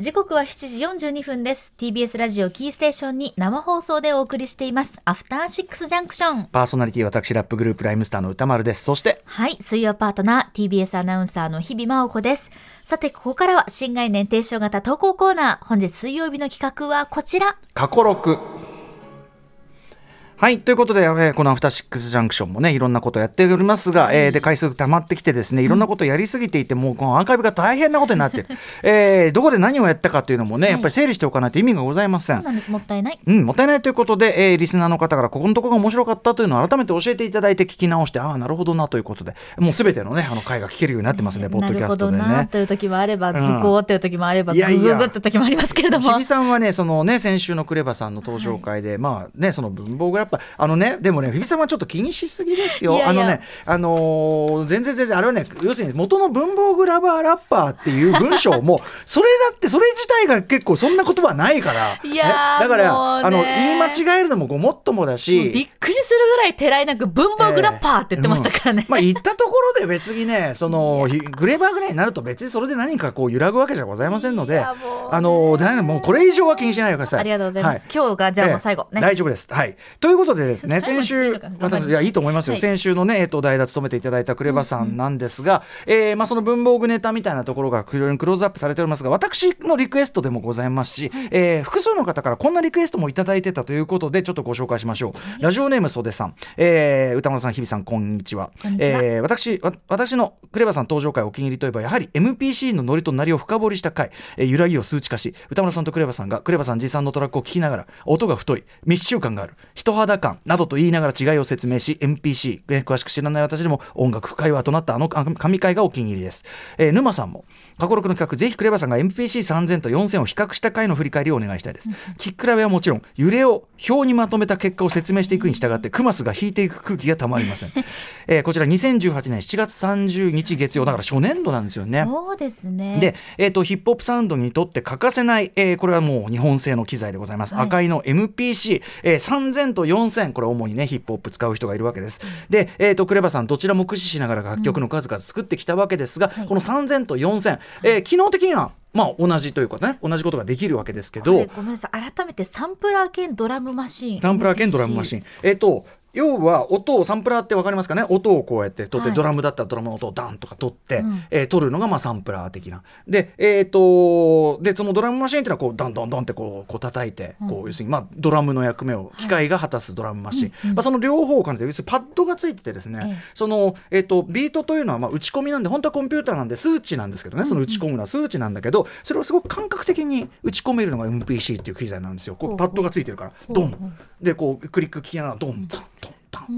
時刻は7時42分です。TBS ラジオキーステーションに生放送でお送りしています。アフターシックスジャンクションパーソナリティ私ラップグループライムスターの歌丸です。そしてはい。水曜パートナー TBS アナウンサーの日々真央子です。さてここからは新概念提唱型投稿コーナー。本日水曜日の企画はこちら。過去録はい。ということで、えー、このアフターシックスジャンクションもね、いろんなことやっておりますが、えー、で、回数溜まってきてですね、いろんなことやりすぎていて、もうこのアーカイブが大変なことになってる。えー、どこで何をやったかというのもね、やっぱり整理しておかないと意味がございません。そうなんです。もったいない。うん、もったいないということで、えー、リスナーの方からここのところが面白かったというのを改めて教えていただいて聞き直して、ああ、なるほどなということで、もうすべてのね、あの回が聞けるようになってますね、ポッドキャストでね。なるほどなという時もあれば、図工っていう時もあれば、グググって時もありますけれども。日比さんはね、そのね、先週のクレバさんの登場会で、はい、まあね、その文房具ラッパー、あのね、でもね、日比さんはちょっと気にしすぎですよ。あのね、あのー、全然全然、あれはね、要するに元の文房具ラバーラッパーっていう文章も、それだって、それ自体が結構そんな言葉ないから。いや、だから、あの、言い間違えるのもごもっともだし。びっくりするぐらいてらいなく文房具ラッパーって言ってましたからね。えーうん、まあ言ったところで別にね、その、グレーバーぐらいになると別にそれで何かこう揺らぐわけじゃございませんので、あの、もうこれ以上は気にしないでください。ありがとうございます。はい、今日がじゃあもう最後、ね、大丈夫です。はい。ということでですね、先週、いや、いいとと思いますよ、はい、先週のね、えー、と代打務めていただいたクレバさんなんですが、うんうん、えー、まあ、その文房具ネタみたいなところが非常にクローズアップされておりますが私のリクエストでもございますし、はい、えー、複数の方からこんなリクエストもいただいてたということでちょっとご紹介しましょう、はい、ラジオネーム袖さん、えー、歌丸さん日比さんこんにちは。えー、私私のクレバさん登場回お気に入りといえばやはり MPC のノリとなりを深掘りした回、えー、揺らぎを数値化し歌丸さんとクレバさんがクレバさん持参のトラックを聞きながら音が太い。密集感がある。人肌感などと言いながら違いを説明し MPC、えー、詳しく知らない私でも音楽会話となったあの神回がお気に入りです、えー、沼さんも過去6の企画ぜひクレバさんが MPC3000 と4000を比較した回の振り返りをお願いしたいです、聞き比べはもちろん揺れを表にまとめた結果を説明していくに従ってクマスが引いていく空気がたまりません、えー、こちら2018年7月30日月曜だから初年度なんですよね。そうですね。で、えーと、ヒップホップサウンドにとって欠かせない、えー、これはもう日本製の機材でございます、はい、赤いの MPC、えー、3000と4000これ主にねヒップホップ使う人がいるわけです、で、えーと、クレバさんどちらも駆使しながら楽曲の数々作ってきたわけですが、うん、この3000と4000、えー、機能的にはまあ同じというかね同じことができるわけですけど。ごめんなさい。改めてサンプラー兼ドラムマシン。サンプラー兼ドラムマシン。えっ、ー、と要は音をサンプラーって分かりますかね？音をこうやって取って、はい、ドラムだったらドラムの音をダンとか取って、うん、えー、取るのがまあサンプラー的な。で,、えーと、でそのドラムマシンっていうのはこうダンドンドンってこうこう叩いて、うん、こう要するにまあドラムの役目を機械が果たすドラムマシン、はい、まあ、その両方を感じて要するにパッドがついててですね、その、えーと、ビートというのはまあ打ち込みなんで本当はコンピューターなんで数値なんですけどねその打ち込むのは数値なんだけどそれをすごく感覚的に打ち込めるのが MPC っていう機材なんですよ。こうパッドがついてるからドン。でこうクリック聞きながらドンザ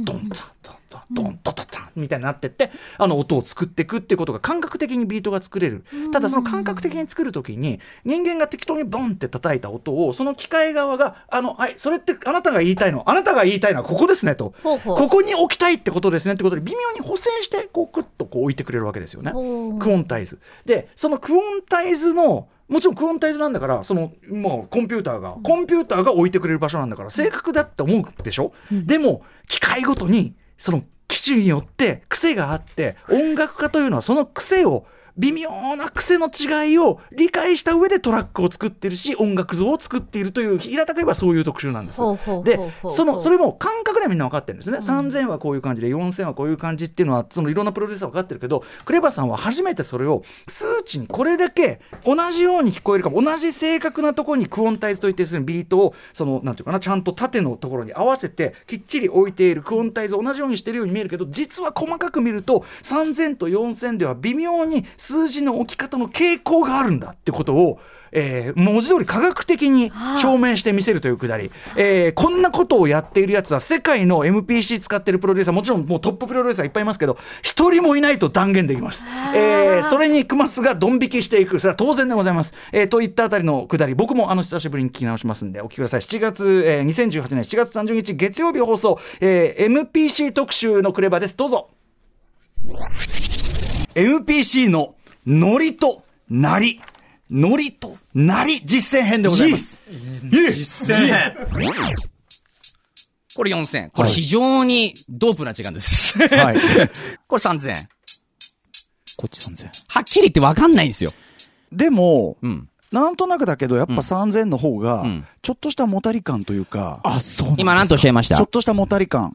ドンタンドンタンドンドタタンみたいになってってあの音を作っていくっていうことが感覚的にビートが作れるただその感覚的に作る時に人間が適当にボンって叩いた音をその機械側があのはいそれってあなたが言いたいのあなたが言いたいのはここですねとここに置きたいってことですねってことで微妙に補正してこうクッとこう置いてくれるわけですよねクオンタイズでそのクオンタイズのもちろんクオンタイズなんだからその、まあ、コンピューターが、コンピューターが置いてくれる場所なんだから正確だって思うでしょ、うん、でも機械ごとにその機種によって癖があって音楽家というのはその癖を微妙な癖の違いを理解した上でトラックを作ってるし音楽像を作っているという平たく言えばそういう特集なんです。でそのそれも感覚ではみんな分かってるんですね、うん、3000はこういう感じで4000はこういう感じっていうのはそのいろんなプロデューサー分かってるけどクレバさんは初めてそれを数値にこれだけ同じように聞こえるかも同じ正確なところにクオンタイズといってするビートをそのなんていうかなちゃんと縦のところに合わせてきっちり置いているクオンタイズを同じようにしてるように見えるけど実は細かく見ると3000と4000では微妙に数字の置き方の傾向があるんだってことをえー、文字通り科学的に証明してみせるというくだり、えー、こんなことをやっているやつは世界の MPC 使ってるプロデューサーもちろんもうトッププロデューサーいっぱいいますけど一人もいないと断言できます、えー、それにクマスがドン引きしていく。それは当然でございます、えー、といったあたりのくだり。僕もあの久しぶりに聞き直しますんでお聞きください。7月、えー、2018年7月30日月曜日放送、えー、MPC 特集のクレバです。どうぞ MPC のノリとなりノリとなり実践編でございます。実践編。これ4000。これ非常にドープな時間です。はい。これ3000。こっち3000。はっきり言ってわかんないんですよ。でも、うん。なんとなくだけど、やっぱうん3000の方がうん、ちょっとしたもたり感というか、あ、そうなんですか今何とおっしゃいました？ちょっとしたもたり感。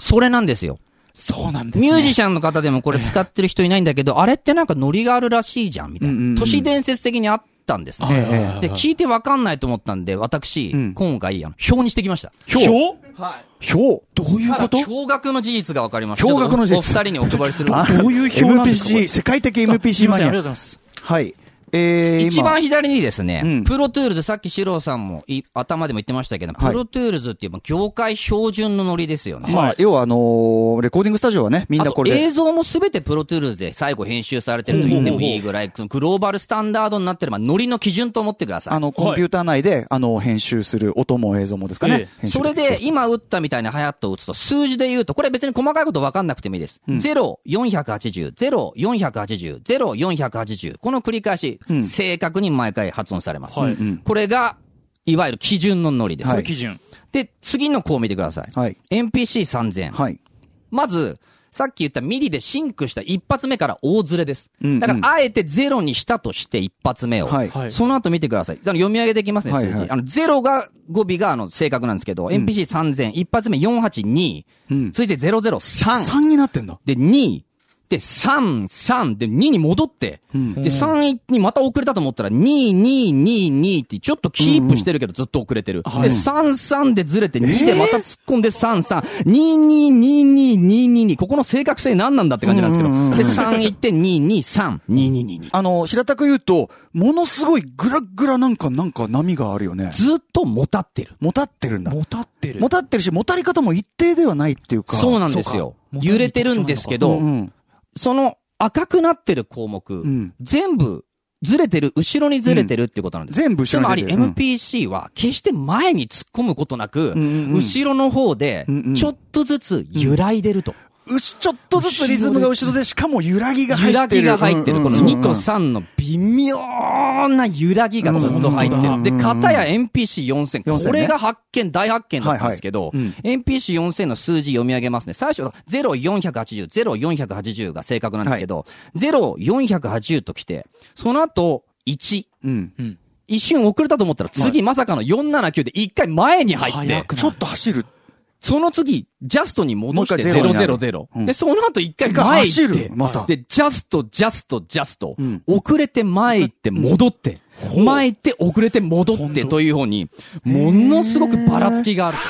それなんですよ。そうなんですね。ミュージシャンの方でもこれ使ってる人いないんだけど、あれってなんかノリがあるらしいじゃん、みたいな。都市伝説的にあったんですね。ええで、聞い。てわかんないと思ったんで、私、うん。今回、あの、表にしてきました。表？はい。表？どういうこと？驚愕の事実がわかりました。驚愕の事実。おお二人にお配りする。あどういう表なんですか？MPC、世界的 MPC マニアりがとう。ございます。はい。えー、今一番左にですね、うん Pro Tools、さっき四郎さんもい頭でも言ってましたけど、はい Pro Tools っていうまあ業界標準のノリですよね。まあ、要はあのーレコーディングスタジオはね、みんなこれ映像もすべて Pro Tools で最後編集されてると言ってもいいぐらい、グローバルスタンダードになってる、まあ、ノリの基準と思ってください。あの、コンピューター内で、あの、編集する音も映像もですかね。ええ編集それで、今打ったみたいなハイハットを打つと、数字で言うと、これ別に細かいこと分かんなくてもいいです。0、480、0、480、0、480。この繰り返し、ん正確に毎回発音されます。はいうんこれが、いわゆる基準のノリです。はい基準。で、次の項を見てください。はい。NPC3000。はい。まず、さっき言ったミリでシンクした一発目から大ズレです。うんうんだから、あえてゼロにしたとして一発目を。はいはいその後見てください。あの読み上げていきますね、数字。あの、ゼロが語尾があの正確なんですけど、NPC3000、一発目482、うん続いて003、3になってんだ。で2、で3、3、で2に戻って、んで3にまた遅れたと思ったら2、2、2、2ってちょっとキープしてるけどずっと遅れてる。で3、3でずれて2でまた突っ込んで3、3、2、2、2、2、2、2、2、ここの正確性何なんだって感じなんですけど、で3行って2、2、3、2、2、2、2。あの、平たく言うと、ものすごいグラグラなんか、なんか波があるよね。ずっともたってる。もたってるんだ。もたってる。もたってるし、もたり方も一定ではないっていうか。そうなんですよ。揺れてるんですけど、うんうん。その赤くなってる項目、ん。全部ずれてる、後ろにずれてるってことなんです。全部後ろに出てる。つまり MPC は決して前に突っ込むことなく、んうんうん。後ろの方でうんうん。ちょっとずつ揺らいでると。うし、ちょっとずつリズムが後ろで、しかも揺らぎが入揺ってる。らぎが入ってる。この2とうんうん3の微妙な揺らぎがずっと入ってうんる。で、片や NPC4000。4000ねこれが発見、大発見だったんですけど、はいはい NPC4000 の数字読み上げますね。最初、0、480、0、480が正確なんですけど、0、480と来て、その後、1。うん。一瞬遅れたと思ったら、次まさかの479で一回前に入ってちょっと走る。その次、ジャストに戻してもう一回ゼロになる000。うんで、その後一回前行走ってる。、また。で、ジャスト、ジャスト、ジャスト。ん遅れて前行って戻って、前行って遅れて戻ってというふうに、ものすごくばらつきがあると。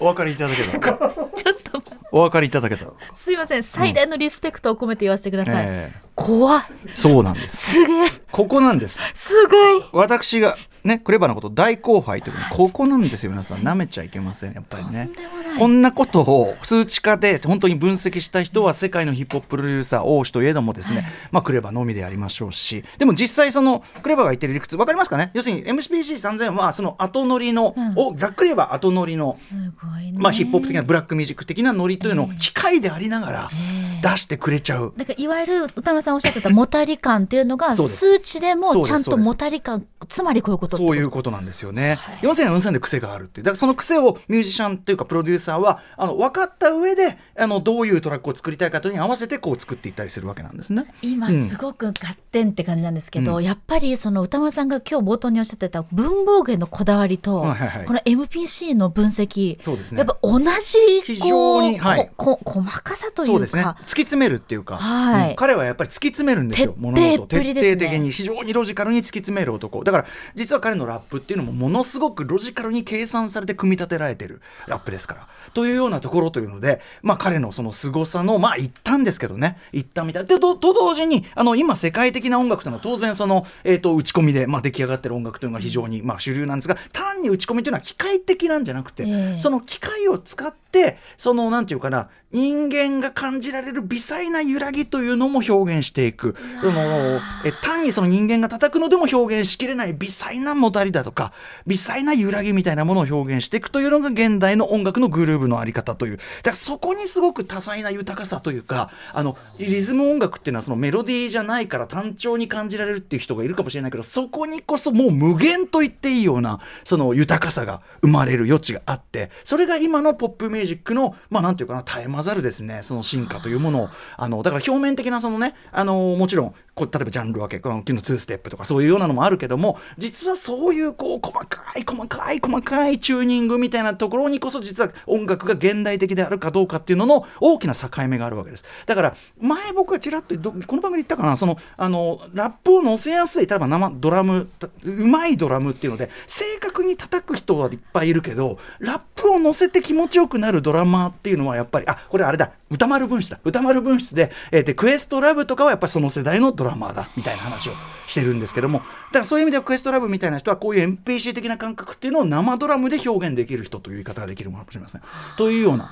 お分かりいただけた？の かちょっと、お分かりいただけた？のか、すいません。最大のリスペクトを込めて言わせてください。え怖い。えそうなんですすげえ。ここなんですすごい。私がねクレバーなこと大後輩というのはここなんですよ皆さん。舐めちゃいけませんやっぱりね。こんなことを数値化で本当に分析した人は世界のヒップホッププロデューサー王子といえどもですね、まあクレバーのみでありましょうし。でも実際そのクレバーが言ってる理屈分かりますかね？要するに MSPC3000 はその後乗りの、ざっくり言えば後乗りのすごいね。まあ、ヒップホップ的なブラックミュージック的なノリというのを機械でありながら出してくれちゃう。だからいわゆる歌丸さんおっしゃってたもたり感っていうのが数値でもちゃんともたり感つまりこういうことそういうことなんですよね。4000は4000で癖があるっていう。だからその癖をミュージシャンというかプロデューサーはあの分かった上であのどういうトラックを作りたいかというのに合わせてこう作っていったりするわけなんですね。今うんすごく合点って感じなんですけど、うんやっぱりその歌丸さんが今日冒頭におっしゃってた文房具へのこだわりと、はいはいはいこの MPC の分析、そうですねやっぱ同じ非こう常にはいここ細かさというかそうですね。突き詰めるっていうか、はいうん彼はやっぱり突き詰めるんですよ。物事を徹底的に非常にロジカルに突き詰める男。だから実は彼のラップっていうのもものすごくロジカルに計算されて組み立てられてるラップですから。というようなところというので、まあ彼のその凄さのまあ一端ですけどね、一端みたいな。でとと同時にあの今世界的な音楽というのは当然そのえっ、と打ち込みでまあ出来上がってる音楽というのが非常にまあ主流なんですが、単に打ち込みというのは機械的なんじゃなくて、ええその機械を使ってそのなんていうかな人間が感じられる微細な揺らぎというのも表現していく。そのえ単にその人間が叩くのでも表現しきれない微細なもたりだとか微細な揺らぎみたいなものを表現していくというのが現代の音楽のグルーヴのあり方という。だからそこにすごく多彩な豊かさというかあのリズム音楽っていうのはそのメロディーじゃないから単調に感じられるっていう人がいるかもしれないけどそこにこそもう無限と言っていいようなその豊かさが生まれる余地があってそれが今のポップミューージックのまあなんていうかな絶え間ざるですね。その進化というものをあのだから表面的なそのねあのもちろんこう例えばジャンル分けこの昨日2ステップとかそういうようなのもあるけども実はそういうこう細かい細かい細かいチューニングみたいなところにこそ実は音楽が現代的であるかどうかっていうのの大きな境目があるわけです。だから前僕はちらっとこの番組で言ったかなそのあのラップを乗せやすい例えば生ドラムうまいドラムっていうので正確に叩く人はいっぱいいるけどラップを乗せて気持ちよくなるドラマーっていうのはやっぱりあこれあれだ歌丸分室だ歌丸分子で,、えーでクエストラブとかはやっぱりその世代のドラマーだみたいな話をしてるんですけどもだからそういう意味ではクエストラブみたいな人はこういう MPC 的な感覚っていうのを生ドラムで表現できる人という言い方ができるものかもしれません。というような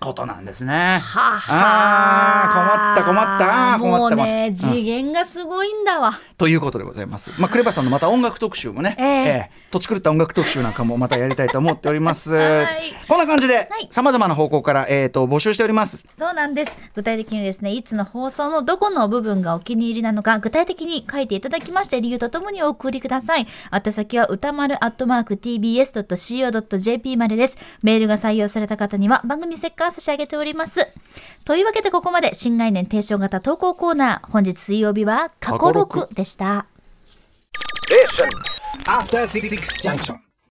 ことなんですね。はあー困った困ったあー困ったもうね、うん次元がすごいんだわ。ということでございます。まあ、クレバさんのまた音楽特集もね、ええ土地狂った音楽特集なんかもまたやりたいと思っております。はいこんな感じではい、さまざまな方向から、えっ、と、募集しております。そうなんです。具体的にですね、いつの放送のどこの部分がお気に入りなのか、具体的に書いていただきまして、理由とともにお送りください。宛先は歌丸アットマーク tbs.co.jp までです。メールが採用された方には番組ステッカー差し上げております。というわけでここまで新概念提唱型投稿コーナー、本日水曜日は過去6でした。After 66 Junction.